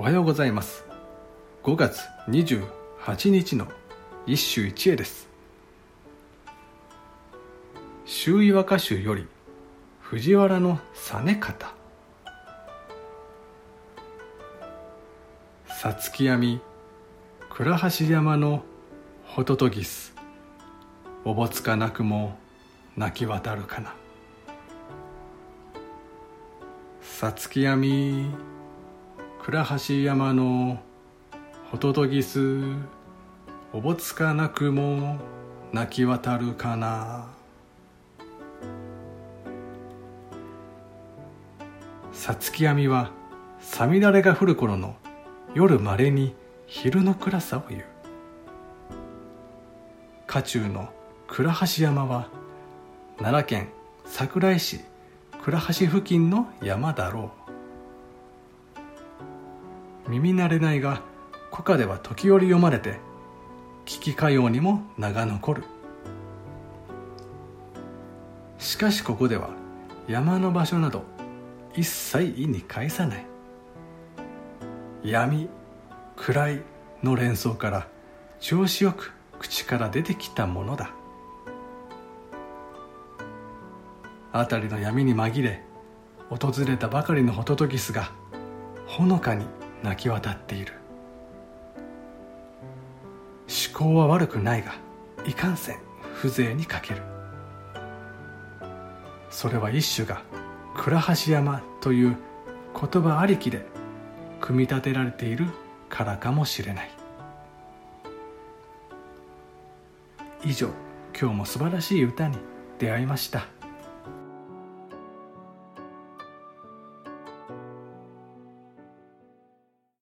おはようございます。5月28日の一首一会です。周囲和歌集より藤原の実方。さつき闇倉橋山のホトトギス。おぼつかなくも泣き渡るかな。さつき闇倉橋山のホトトギスおぼつかなくも泣き渡るかな。さつき闇はさみだれが降る頃の夜まれに昼の暗さを言う。家中の倉橋山は奈良県桜井市倉橋付近の山だろう。耳慣れないが古歌では時折読まれて聞きかようにも名が残る。しかしここでは山の場所など一切意に介さない。闇暗いの連想から調子よく口から出てきたものだ。辺りの闇に紛れ訪れたばかりのホトトギスがほのかに泣き渡っている。思考は悪くないがいかんせん風情に欠ける。それは一種が倉橋山という言葉ありきで組み立てられているからかもしれない。以上今日も素晴らしい歌に出会いました。